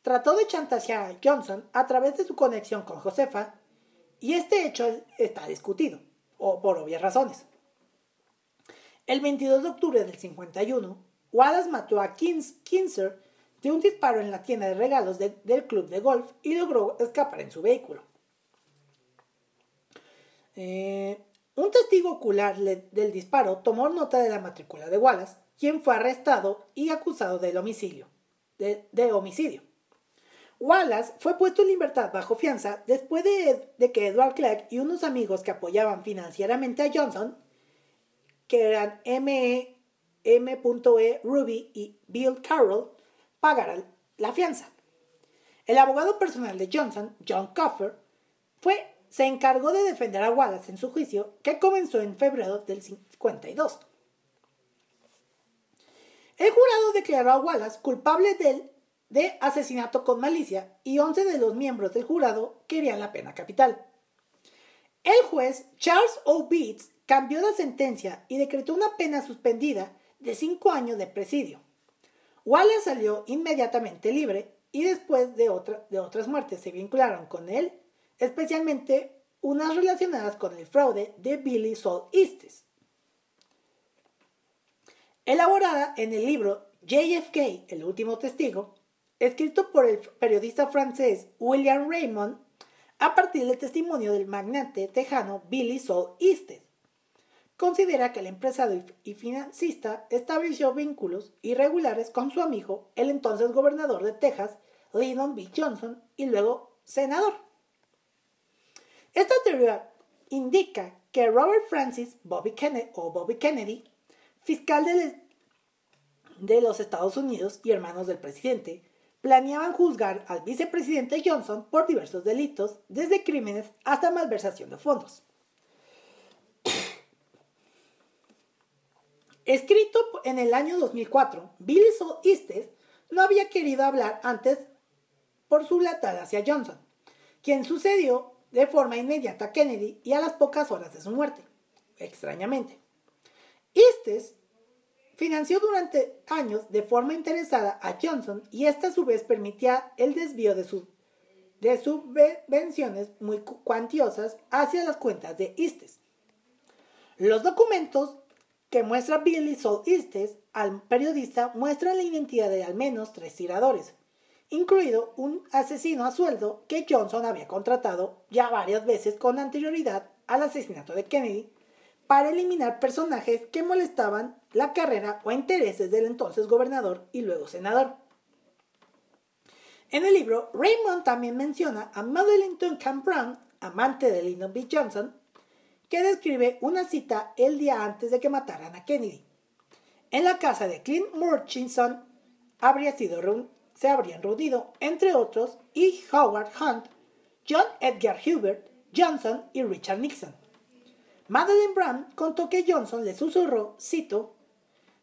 trató de chantajear a Johnson a través de su conexión con Josefa y este hecho está discutido, o por obvias razones. El 22 de octubre del 51, Wallace mató a Kinzer de un disparo en la tienda de regalos del club de golf y logró escapar en su vehículo. Eh, un testigo ocular del disparo tomó nota de la matrícula de Wallace, quien fue arrestado y acusado del homicidio, de, homicidio. Wallace fue puesto en libertad bajo fianza después de, que Edward Clark y unos amigos que apoyaban financieramente a Johnson, que eran M.E. M.E. Ruby y Bill Carroll, pagaran la fianza. El abogado personal de Johnson, John Coffer, fue se encargó de defender a Wallace en su juicio, que comenzó en febrero del 52. El jurado declaró a Wallace culpable de, de asesinato con malicia y 11 de los miembros del jurado querían la pena capital. El juez Charles O. Beats cambió la sentencia y decretó una pena suspendida de 5 años de presidio. Wallace salió inmediatamente libre y después de, de otras muertes se vincularon con él especialmente unas relacionadas con el fraude de Billy Sol Eastes. Elaborada en el libro JFK, el último testigo, escrito por el periodista francés William Raymond, a partir del testimonio del magnate tejano Billy Sol Eastes. Considera que el empresario y financista estableció vínculos irregulares con su amigo, el entonces gobernador de Texas, Lyndon B. Johnson, y luego senador. Esta teoría indica que Robert Francis Bobby Kennedy, o Bobby Kennedy, fiscal de, de los Estados Unidos y hermanos del presidente, planeaban juzgar al vicepresidente Johnson por diversos delitos, desde crímenes hasta malversación de fondos. *coughs* Escrito en el año 2004, Billy Eastes no había querido hablar antes por su lealtad hacia Johnson, quien sucedió de forma inmediata a Kennedy y a las pocas horas de su muerte, extrañamente. Estes financió durante años de forma interesada a Johnson y esta a su vez permitía el desvío de, de subvenciones muy cuantiosas hacia las cuentas de Estes. Los documentos que muestra Billy Sol Estes al periodista muestran la identidad de al menos tres tiradores, incluido un asesino a sueldo que Johnson había contratado ya varias veces con anterioridad al asesinato de Kennedy para eliminar personajes que molestaban la carrera o intereses del entonces gobernador y luego senador. En el libro, Raymond también menciona a Madeleine Duncan Brown, amante de Lyndon B. Johnson, que describe una cita el día antes de que mataran a Kennedy. En la casa de Clint Murchison se habrían reunido, entre otros, y Howard Hunt, John Edgar Hubert, Johnson y Richard Nixon. Madeleine Brown contó que Johnson le susurró, cito,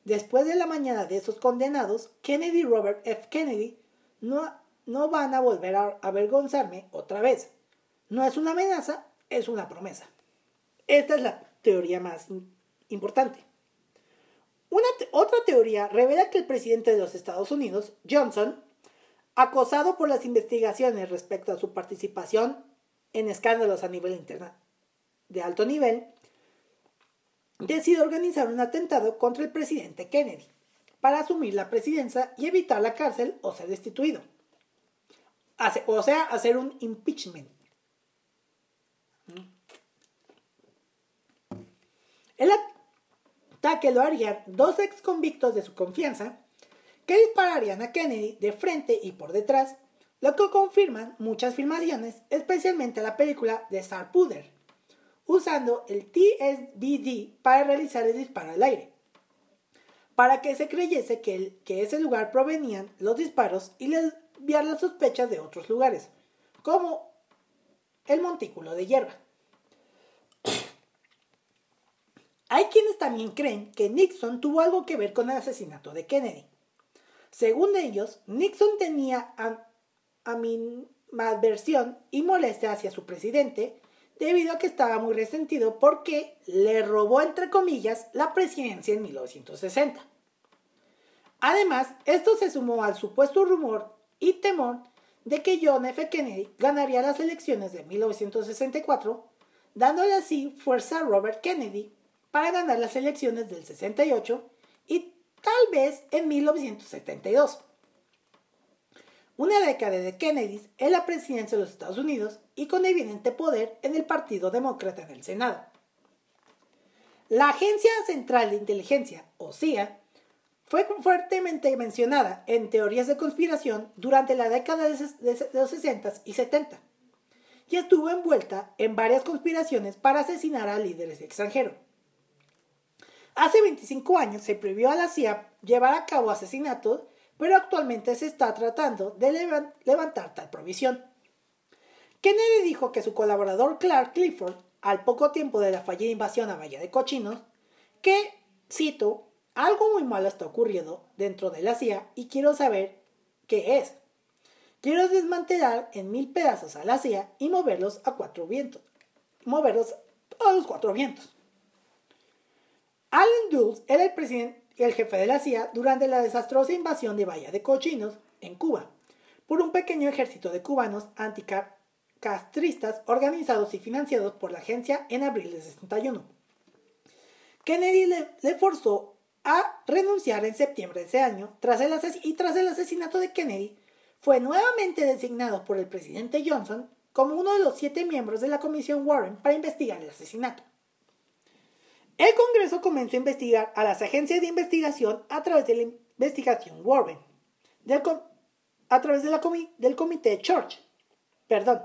Después de la mañana de esos condenados, Kennedy Robert F. Kennedy no, no van a volver a avergonzarme otra vez. No es una amenaza, es una promesa. Esta es la teoría más importante. Una otra teoría revela que el presidente de los Estados Unidos, Johnson, acosado por las investigaciones respecto a su participación en escándalos a nivel interno de alto nivel, decide organizar un atentado contra el presidente Kennedy para asumir la presidencia y evitar la cárcel o ser destituido. o sea, hacer un impeachment. El ataque lo harían dos ex convictos de su confianza que dispararían a Kennedy de frente y por detrás, lo que confirman muchas filmaciones, especialmente la película de Puder, usando el TSBD para realizar el disparo al aire, para que se creyese que, el, que ese lugar provenían los disparos y desviar las sospechas de otros lugares, como el montículo de hierba. *clears throat* Hay quienes también creen que Nixon tuvo algo que ver con el asesinato de Kennedy. Según ellos, Nixon tenía animadversión y molestia hacia su presidente debido a que estaba muy resentido porque le robó, entre comillas, la presidencia en 1960. Además, esto se sumó al supuesto rumor y temor de que John F. Kennedy ganaría las elecciones de 1964, dándole así fuerza a Robert Kennedy para ganar las elecciones del 68 y tal vez en 1972. Una década de Kennedy en la presidencia de los Estados Unidos y con evidente poder en el Partido Demócrata en el Senado. La Agencia Central de Inteligencia, o CIA, fue fuertemente mencionada en teorías de conspiración durante la década de los 60 y 70 y estuvo envuelta en varias conspiraciones para asesinar a líderes extranjeros. Hace 25 años se prohibió a la CIA llevar a cabo asesinatos, pero actualmente se está tratando de levantar tal provisión. Kennedy dijo que su colaborador Clark Clifford, al poco tiempo de la fallida invasión a Bahía de Cochinos, que, cito, algo muy malo está ocurriendo dentro de la CIA y quiero saber qué es. Quiero desmantelar en mil pedazos a la CIA y moverlos a cuatro vientos. Moverlos a los cuatro vientos. Alan Dulles era el presidente el jefe de la CIA durante la desastrosa invasión de Bahía de Cochinos en Cuba por un pequeño ejército de cubanos anticastristas organizados y financiados por la agencia en abril de 61. Kennedy le forzó a renunciar en septiembre de ese año tras el y tras el asesinato de Kennedy, fue nuevamente designado por el presidente Johnson como uno de los siete miembros de la Comisión Warren para investigar el asesinato. El Congreso comenzó a investigar a las agencias de investigación a través de la investigación Warren, a través de la del Comité Church. Perdón.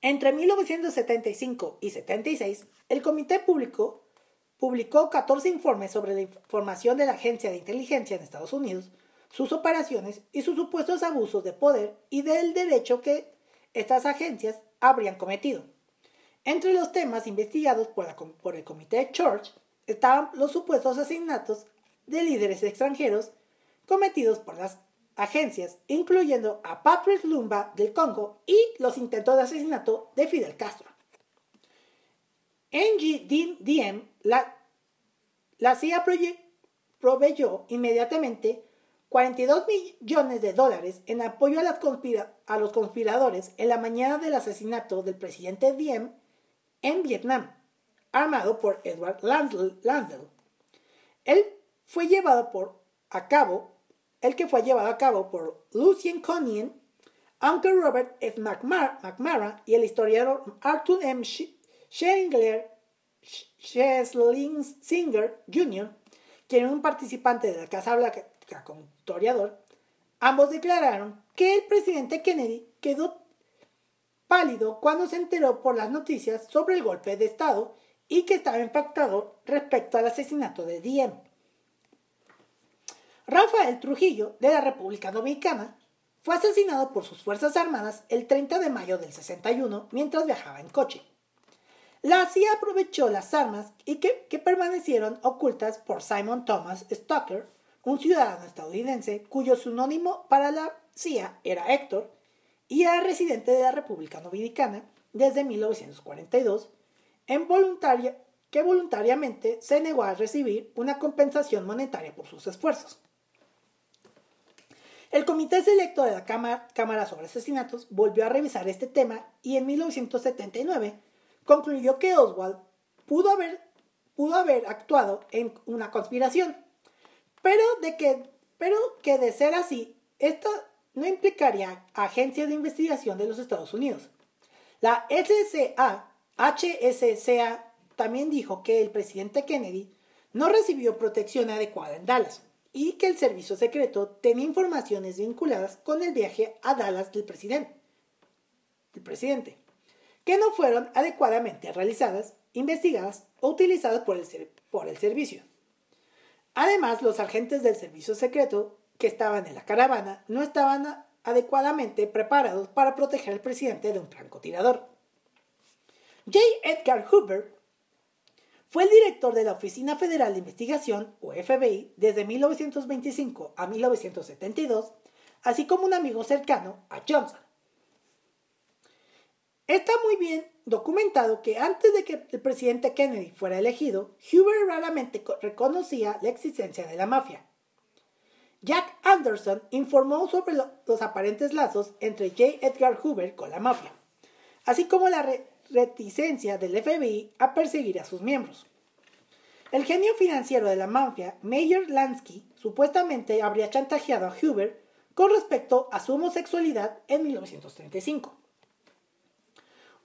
Entre 1975 y 76, el Comité Público publicó 14 informes sobre la información de la Agencia de Inteligencia en Estados Unidos, sus operaciones y sus supuestos abusos de poder y del derecho que estas agencias habrían cometido. Entre los temas investigados por, el Comité Church estaban los supuestos asesinatos de líderes extranjeros cometidos por las agencias, incluyendo a Patrick Lumba del Congo y los intentos de asesinato de Fidel Castro. NGDM, la, la CIA proveyó inmediatamente 42 millones de dólares en apoyo a, a, los conspiradores en la mañana del asesinato del presidente Diem en Vietnam, armado por Edward Lansdale. Él fue llevado a cabo, el que fue llevado a cabo por Lucien Conien, aunque Robert F. McMara y el historiador Arthur M. Schengler Singer Jr., quien era un participante de la Casa Blanca como historiador, ambos declararon que el presidente Kennedy quedó pálido cuando se enteró por las noticias sobre el golpe de Estado y que estaba impactado respecto al asesinato de Diem. Rafael Trujillo, de la República Dominicana, fue asesinado por sus Fuerzas Armadas el 30 de mayo del 61 mientras viajaba en coche. La CIA aprovechó las armas y que, permanecieron ocultas por Simon Thomas Stocker, un ciudadano estadounidense cuyo sinónimo para la CIA era Héctor y era residente de la República Dominicana desde 1942, en voluntaria, que voluntariamente se negó a recibir una compensación monetaria por sus esfuerzos. El Comité Selecto de la Cámara, sobre Asesinatos volvió a revisar este tema y en 1979 concluyó que Oswald pudo haber, pudo haber actuado en una conspiración, pero de que, pero que de ser así, esto no implicaría agencias de investigación de los Estados Unidos. La SCA, HSCA, también dijo que el presidente Kennedy no recibió protección adecuada en Dallas y que el servicio secreto tenía informaciones vinculadas con el viaje a Dallas del presidente. Presidente que no fueron adecuadamente realizadas, investigadas o utilizadas por el, por el servicio. Además, los agentes del servicio secreto que estaban en la caravana no estaban adecuadamente preparados para proteger al presidente de un francotirador. J. Edgar Hoover fue el director de la Oficina Federal de Investigación, o FBI, desde 1925 a 1972, así como un amigo cercano a Johnson. Está muy bien documentado que antes de que el presidente Kennedy fuera elegido, Hoover raramente reconocía la existencia de la mafia. Jack Anderson informó sobre los aparentes lazos entre J. Edgar Hoover con la mafia, así como la reticencia del FBI a perseguir a sus miembros. El genio financiero de la mafia, Mayer Lansky, supuestamente habría chantajeado a Hoover con respecto a su homosexualidad en 1935.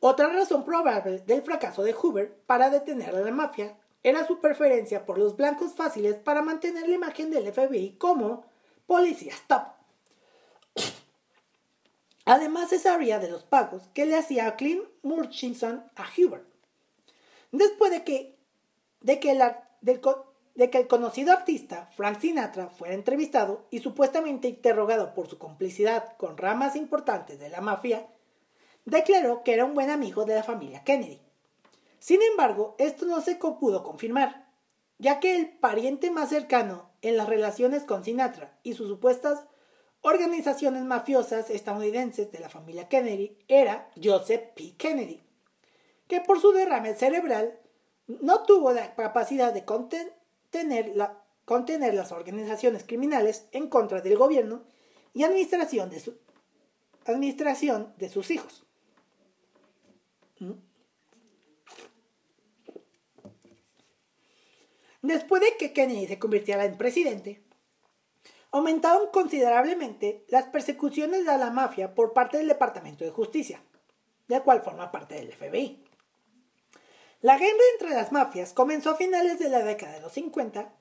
Otra razón probable del fracaso de Hoover para detener a la mafia era su preferencia por los blancos fáciles para mantener la imagen del FBI como policía stop. *coughs* Además se sabría de los pagos que le hacía Clint Murchison a Hoover. Después de que, de que, de que el conocido artista Frank Sinatra fuera entrevistado y supuestamente interrogado por su complicidad con ramas importantes de la mafia, declaró que era un buen amigo de la familia Kennedy. Sin embargo, esto no se pudo confirmar, ya que el pariente más cercano en las relaciones con Sinatra y sus supuestas organizaciones mafiosas estadounidenses de la familia Kennedy era Joseph P. Kennedy, que por su derrame cerebral no tuvo la capacidad de contener, las organizaciones criminales en contra del gobierno y administración de, su, administración de sus hijos. Después de que Kennedy se convirtiera en presidente, aumentaron considerablemente las persecuciones a la mafia por parte del Departamento de Justicia, del cual forma parte del FBI. La guerra entre las mafias comenzó a finales de la década de los 50,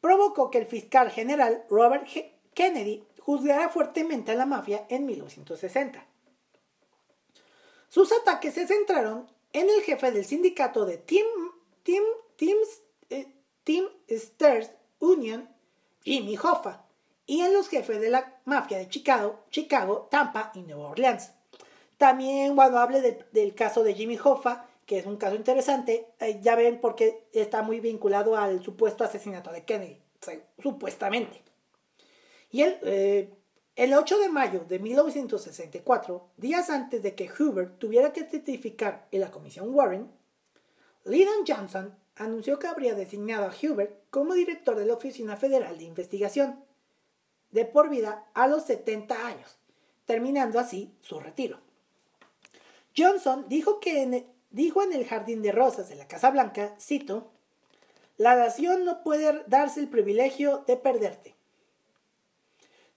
provocó que el fiscal general Robert Kennedy juzgara fuertemente a la mafia en 1960. Sus ataques se centraron en el jefe del sindicato de Tim, Tim, eh, Team Stairs Union, Jimmy Hoffa, y en los jefes de la mafia de Chicago, Chicago, Tampa y Nueva Orleans. También cuando hable del caso de Jimmy Hoffa, que es un caso interesante, eh, ya ven por qué está muy vinculado al supuesto asesinato de Kennedy, supuestamente. Y el, eh, el 8 de mayo de 1964, días antes de que Hoover tuviera que testificar en la comisión Warren, Lyndon Johnson anunció que habría designado a Hubert como director de la Oficina Federal de Investigación de por vida a los 70 años, terminando así su retiro. Johnson dijo, que en el, dijo en el Jardín de Rosas de la Casa Blanca, cito, La nación no puede darse el privilegio de perderte.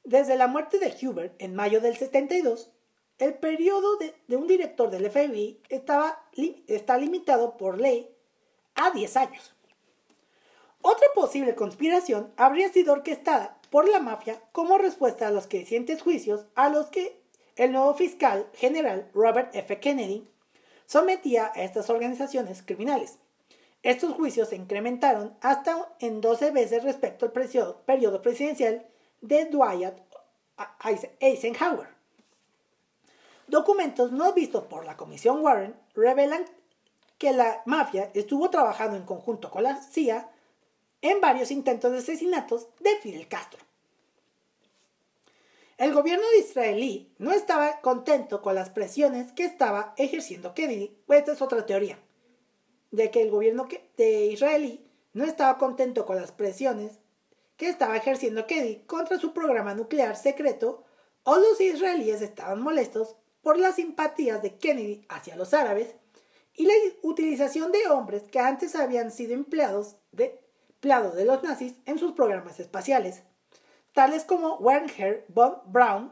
Desde la muerte de Hubert en mayo del 72, el periodo de, un director del FBI estaba, está limitado por ley a 10 años. Otra posible conspiración habría sido orquestada por la mafia como respuesta a los crecientes juicios a los que el nuevo fiscal general Robert F. Kennedy sometía a estas organizaciones criminales. Estos juicios se incrementaron hasta en 12 veces respecto al periodo presidencial de Dwight Eisenhower. Documentos no vistos por la Comisión Warren revelan que la mafia estuvo trabajando en conjunto con la CIA en varios intentos de asesinatos de Fidel Castro. El gobierno de israelí no estaba contento con las presiones que estaba ejerciendo Kennedy. Esta es otra teoría, de que el gobierno de israelí no estaba contento con las presiones que estaba ejerciendo Kennedy contra su programa nuclear secreto o los israelíes estaban molestos por las simpatías de Kennedy hacia los árabes y la utilización de hombres que antes habían sido empleados de, de los nazis en sus programas espaciales, tales como Werner von Braun,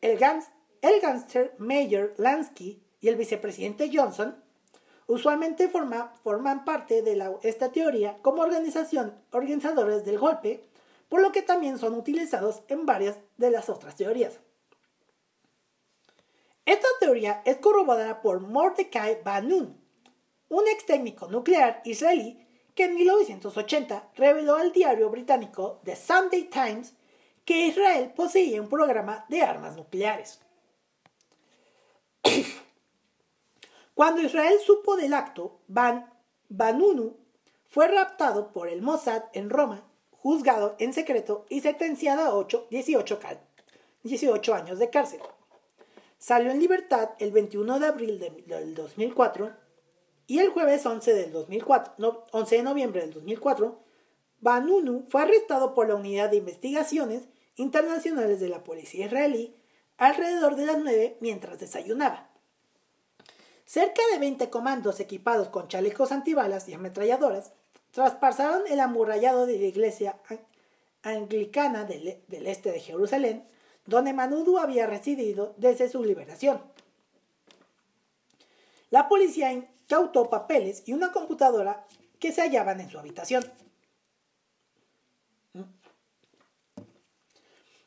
el, gans, el gangster Mayor Lansky y el vicepresidente Johnson, usualmente forman parte de esta teoría como organización, organizadores del golpe, por lo que también son utilizados en varias de las otras teorías. Esta teoría es corroborada por Mordecai Banun, un ex técnico nuclear israelí que en 1980 reveló al diario británico The Sunday Times que Israel poseía un programa de armas nucleares. *coughs* Cuando Israel supo del acto, Ban Banunu fue raptado por el Mossad en Roma, juzgado en secreto y sentenciado a 8, 18, 18 años de cárcel. Salió en libertad el 21 de abril del 2004 y el jueves 11, del 2004, 11 de noviembre del 2004 Banunu fue arrestado por la Unidad de Investigaciones Internacionales de la Policía Israelí alrededor de las 9 mientras desayunaba. Cerca de 20 comandos equipados con chalecos antibalas y ametralladoras traspasaron el amurallado de la iglesia anglicana del, del este de Jerusalén, donde Manudu había residido desde su liberación. La policía incautó papeles y una computadora que se hallaban en su habitación.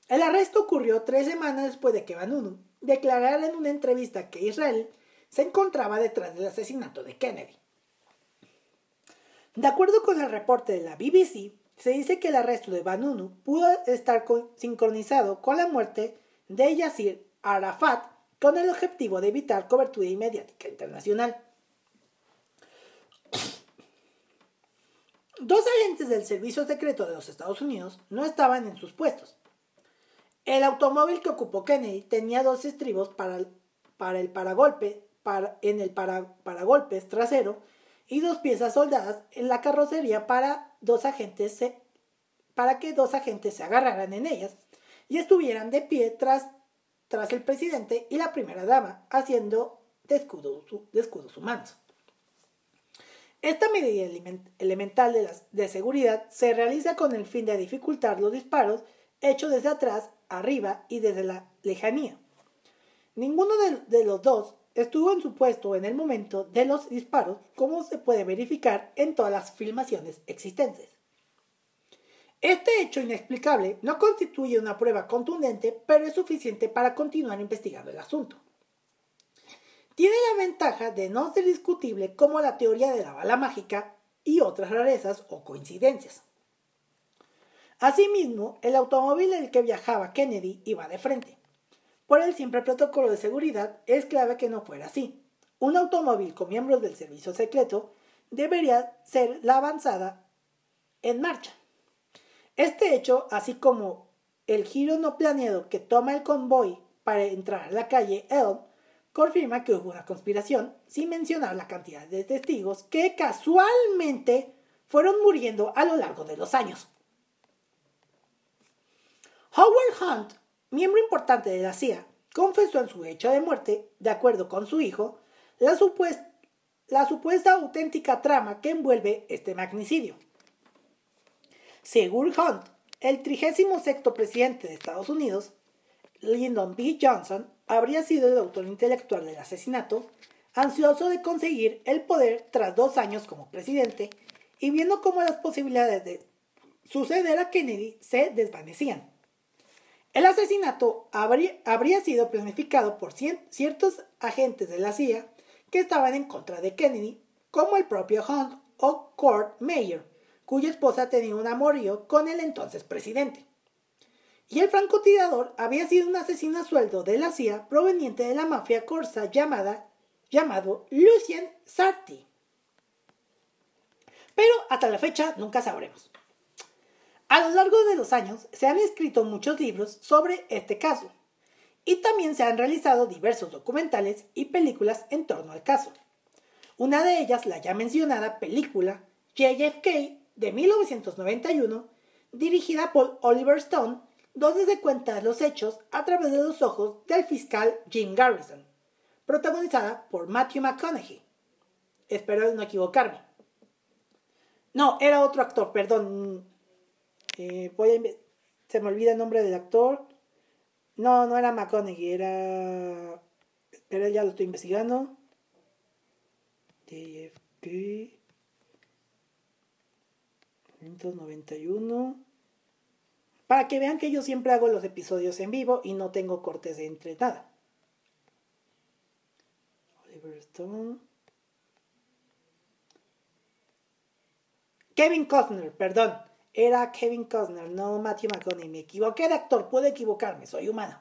El arresto ocurrió tres semanas después de que Banunu declarara en una entrevista que Israel se encontraba detrás del asesinato de Kennedy. De acuerdo con el reporte de la BBC, se dice que el arresto de Banunu pudo estar sincronizado con la muerte de Yasir Arafat con el objetivo de evitar cobertura inmediática internacional. Dos agentes del Servicio Secreto de los Estados Unidos no estaban en sus puestos. El automóvil que ocupó Kennedy tenía dos estribos para el paragolpe en el paragolpes trasero y dos piezas soldadas en la carrocería para, dos agentes para que dos agentes se agarraran en ellas y estuvieran de pie tras, tras el presidente y la primera dama, haciendo de escudos, humanos. Esta medida elemental de, de seguridad se realiza con el fin de dificultar los disparos hechos desde atrás, arriba y desde la lejanía. Ninguno de los dos estuvo en su puesto en el momento de los disparos, como se puede verificar en todas las filmaciones existentes. Este hecho inexplicable no constituye una prueba contundente, pero es suficiente para continuar investigando el asunto. Tiene la ventaja de no ser discutible como la teoría de la bala mágica y otras rarezas o coincidencias. Asimismo, el automóvil en el que viajaba Kennedy iba de frente. Por el simple protocolo de seguridad, es clave que no fuera así. Un automóvil con miembros del servicio secreto debería ser la avanzada en marcha. Este hecho, así como el giro no planeado que toma el convoy para entrar a la calle Elm, confirma que hubo una conspiración, sin mencionar la cantidad de testigos que casualmente fueron muriendo a lo largo de los años. Howard Hunt miembro importante de la CIA, confesó en su hecho de muerte, de acuerdo con su hijo, la, supuesta, auténtica trama que envuelve este magnicidio. Según Hunt, el 36 presidente de Estados Unidos, Lyndon B. Johnson, habría sido el autor intelectual del asesinato, ansioso de conseguir el poder tras dos años como presidente y viendo cómo las posibilidades de suceder a Kennedy se desvanecían. El asesinato habría, sido planificado por ciertos agentes de la CIA que estaban en contra de Kennedy, como el propio Hunt o Kurt Meyer, cuya esposa tenía un amorío con el entonces presidente. Y el francotirador había sido un asesino a sueldo de la CIA proveniente de la mafia corsa llamada, llamado Lucien Sarti. Pero hasta la fecha nunca sabremos. A lo largo de los años se han escrito muchos libros sobre este caso y también se han realizado diversos documentales y películas en torno al caso. Una de ellas, la ya mencionada película JFK de 1991, dirigida por Oliver Stone, donde se cuentan los hechos a través de los ojos del fiscal Jim Garrison, protagonizada por Matthew McConaughey. Espero no equivocarme. No, era otro actor, perdón, se me olvida el nombre del actor. No, no era McConaughey, era. Pero ya lo estoy investigando. JFK. 191. Para que vean que yo siempre hago los episodios en vivo y no tengo cortes de entre nada. Oliver Stone. Kevin Costner, perdón era Kevin Costner, no Matthew McConaughey. Me equivoqué de actor, puedo equivocarme, soy humano.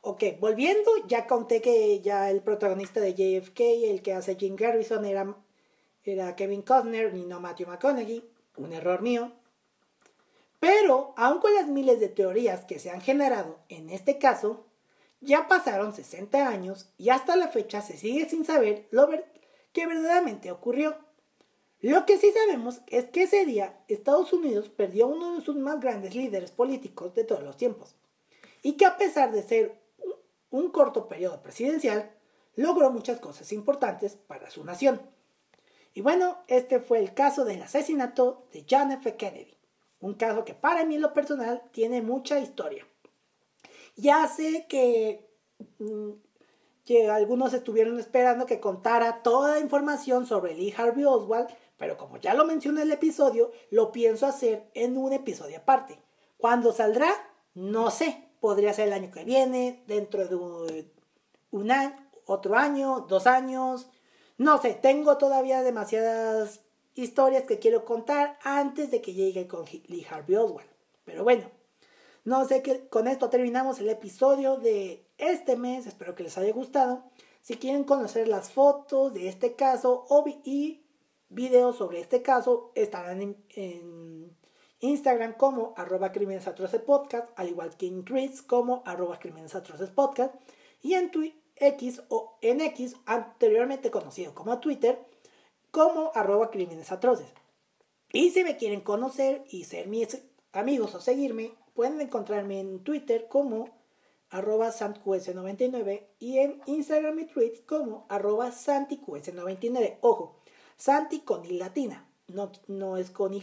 Ok, volviendo, ya conté que ya el protagonista de JFK, el que hace Jim Garrison, era, era Kevin Costner y no Matthew McConaughey. Un error mío. Pero, aun con las miles de teorías que se han generado en este caso, ya pasaron 60 años y hasta la fecha se sigue sin saber lo que verdaderamente ocurrió. Lo que sí sabemos es que ese día Estados Unidos perdió a uno de sus más grandes líderes políticos de todos los tiempos y que a pesar de ser un corto periodo presidencial, logró muchas cosas importantes para su nación. Y bueno, este fue el caso del asesinato de John F. Kennedy, un caso que para mí en lo personal tiene mucha historia. Ya sé que, mm, que algunos estuvieron esperando que contara toda la información sobre Lee Harvey Oswald, pero como ya lo mencioné en el episodio, lo pienso hacer en un episodio aparte. ¿Cuándo saldrá? No sé. Podría ser el año que viene, dentro de un año, otro año, dos años. No sé, tengo todavía demasiadas historias que quiero contar antes de que llegue con Lee Harvey Oswald. Pero bueno, no sé que con esto terminamos el episodio de este mes. Espero que les haya gustado. Si quieren conocer las fotos de este caso y videos sobre este caso estarán en, Instagram como arroba crímenes al igual que en Twitter como arroba crímenes y en X o en X, anteriormente conocido como Twitter, como arroba crímenes atroces. Y si me quieren conocer y ser mis amigos o seguirme, pueden encontrarme en Twitter como arroba santqs99 y en Instagram y tweets como arroba santiqs99. Ojo, Santi con I latina, no, no es con Y.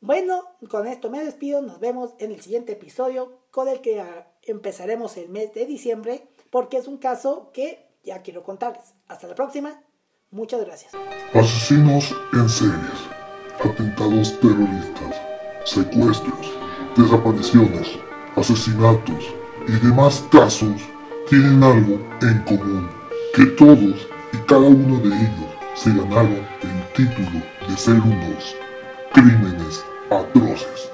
Bueno, con esto me despido, nos vemos en el siguiente episodio con el que ah, empezaremos el mes de diciembre porque es un caso que ya quiero contarles. Hasta la próxima, muchas gracias. Asesinos en series, atentados terroristas, secuestros, desapariciones, asesinatos y demás casos tienen algo en común, que todos y cada uno de ellos se ganaron el título de ser unos crímenes atroces.